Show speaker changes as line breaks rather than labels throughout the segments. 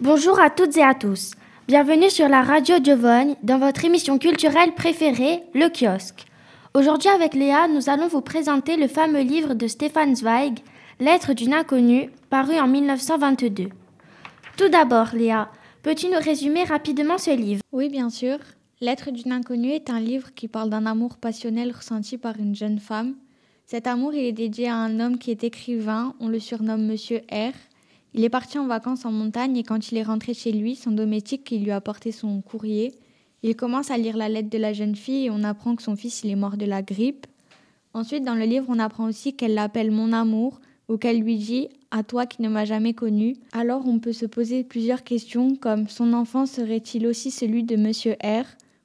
Bonjour à toutes et à tous. Bienvenue sur la radio Giovanni dans votre émission culturelle préférée, Le Kiosque. Aujourd'hui avec Léa, nous allons vous présenter le fameux livre de Stéphane Zweig, Lettre d'une inconnue, paru en 1922. Tout d'abord, Léa, peux-tu nous résumer rapidement ce livre?
Oui, bien sûr. Lettre d'une inconnue est un livre qui parle d'un amour passionnel ressenti par une jeune femme. Cet amour il est dédié à un homme qui est écrivain, on le surnomme Monsieur R. Il est parti en vacances en montagne et quand il est rentré chez lui, son domestique qui lui a apporté son courrier, il commence à lire la lettre de la jeune fille et on apprend que son fils il est mort de la grippe. Ensuite, dans le livre, on apprend aussi qu'elle l'appelle mon amour ou qu'elle lui dit à toi qui ne m'as jamais connu. Alors on peut se poser plusieurs questions comme son enfant serait-il aussi celui de monsieur R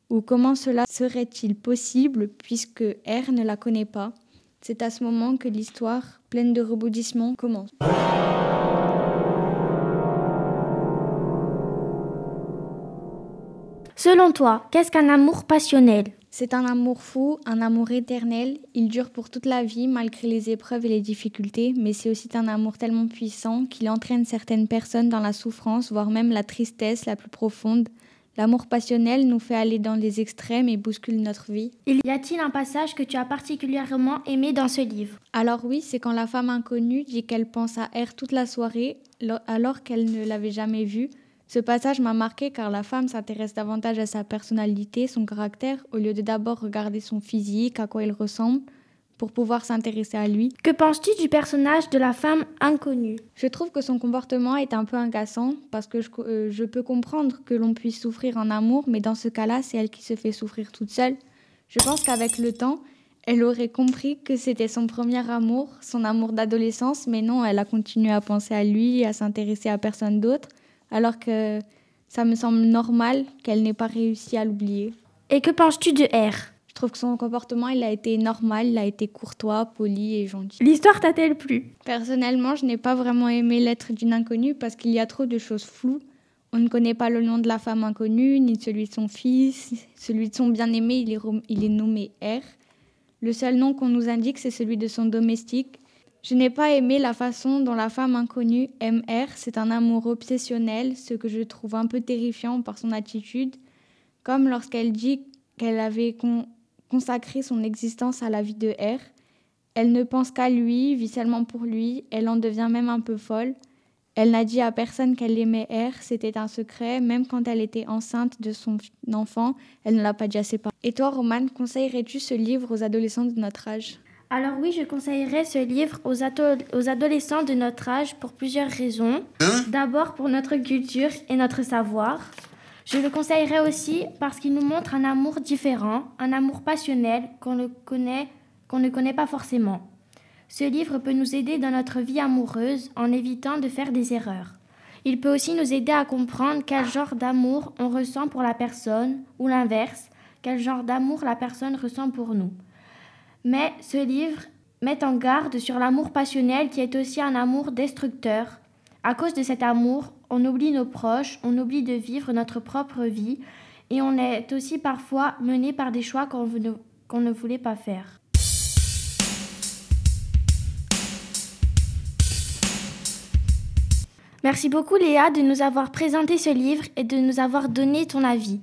ou comment cela serait-il possible puisque R ne la connaît pas? C'est à ce moment que l'histoire, pleine de rebondissements, commence.
Selon toi, qu'est-ce qu'un amour passionnel?
C'est un amour fou, un amour éternel. Il dure pour toute la vie malgré les épreuves et les difficultés, mais c'est aussi un amour tellement puissant qu'il entraîne certaines personnes dans la souffrance, voire même la tristesse la plus profonde. L'amour passionnel nous fait aller dans les extrêmes et bouscule notre vie.
Y a-t-il un passage que tu as particulièrement aimé dans ce livre?
Alors oui, c'est quand la femme inconnue dit qu'elle pense à R toute la soirée alors qu'elle ne l'avait jamais vu. Ce passage m'a marqué car la femme s'intéresse davantage à sa personnalité, son caractère, au lieu de d'abord regarder son physique, à quoi il ressemble, pour pouvoir s'intéresser à lui.
Que penses-tu du personnage de la femme inconnue?
Je trouve que son comportement est un peu agaçant parce que je, euh, je peux comprendre que l'on puisse souffrir en amour, mais dans ce cas-là, c'est elle qui se fait souffrir toute seule. Je pense qu'avec le temps, elle aurait compris que c'était son premier amour, son amour d'adolescence, mais non, elle a continué à penser à lui, à s'intéresser à personne d'autre alors que ça me semble normal qu'elle n'ait pas réussi à l'oublier.
Et que penses-tu de R?
Je trouve que son comportement, il a été normal, il a été courtois, poli et gentil.
L'histoire t'a-t-elle plu?
Personnellement, je n'ai pas vraiment aimé l'être d'une inconnue parce qu'il y a trop de choses floues. On ne connaît pas le nom de la femme inconnue, ni celui de son fils. Celui de son bien-aimé, il est, il est nommé R. Le seul nom qu'on nous indique, c'est celui de son domestique. Je n'ai pas aimé la façon dont la femme inconnue aime R. C'est un amour obsessionnel, ce que je trouve un peu terrifiant par son attitude, comme lorsqu'elle dit qu'elle avait consacré son existence à la vie de R. Elle ne pense qu'à lui, vit seulement pour lui, elle en devient même un peu folle. Elle n'a dit à personne qu'elle aimait R, c'était un secret, même quand elle était enceinte de son enfant, elle ne l'a pas dit à ses parents. Et toi, Romane, conseillerais-tu ce livre aux adolescents de notre âge?
Alors oui, je conseillerais ce livre aux, aux, adolescents de notre âge pour plusieurs raisons. Hein? D'abord pour notre culture et notre savoir. Je le conseillerais aussi parce qu'il nous montre un amour différent, un amour passionnel qu'on ne connaît, qu'on ne connaît pas forcément. Ce livre peut nous aider dans notre vie amoureuse en évitant de faire des erreurs. Il peut aussi nous aider à comprendre quel genre d'amour on ressent pour la personne ou l'inverse, quel genre d'amour la personne ressent pour nous. Mais ce livre met en garde sur l'amour passionnel qui est aussi un amour destructeur. À cause de cet amour, on oublie nos proches, on oublie de vivre notre propre vie et on est aussi parfois mené par des choix qu'on ne, voulait pas faire. Merci beaucoup Léa de nous avoir présenté ce livre et de nous avoir donné ton avis.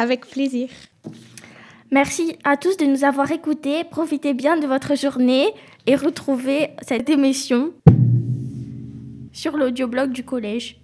Avec plaisir.
Merci à tous de nous avoir écoutés. Profitez bien de votre journée et retrouvez cette émission sur l'audioblog du collège.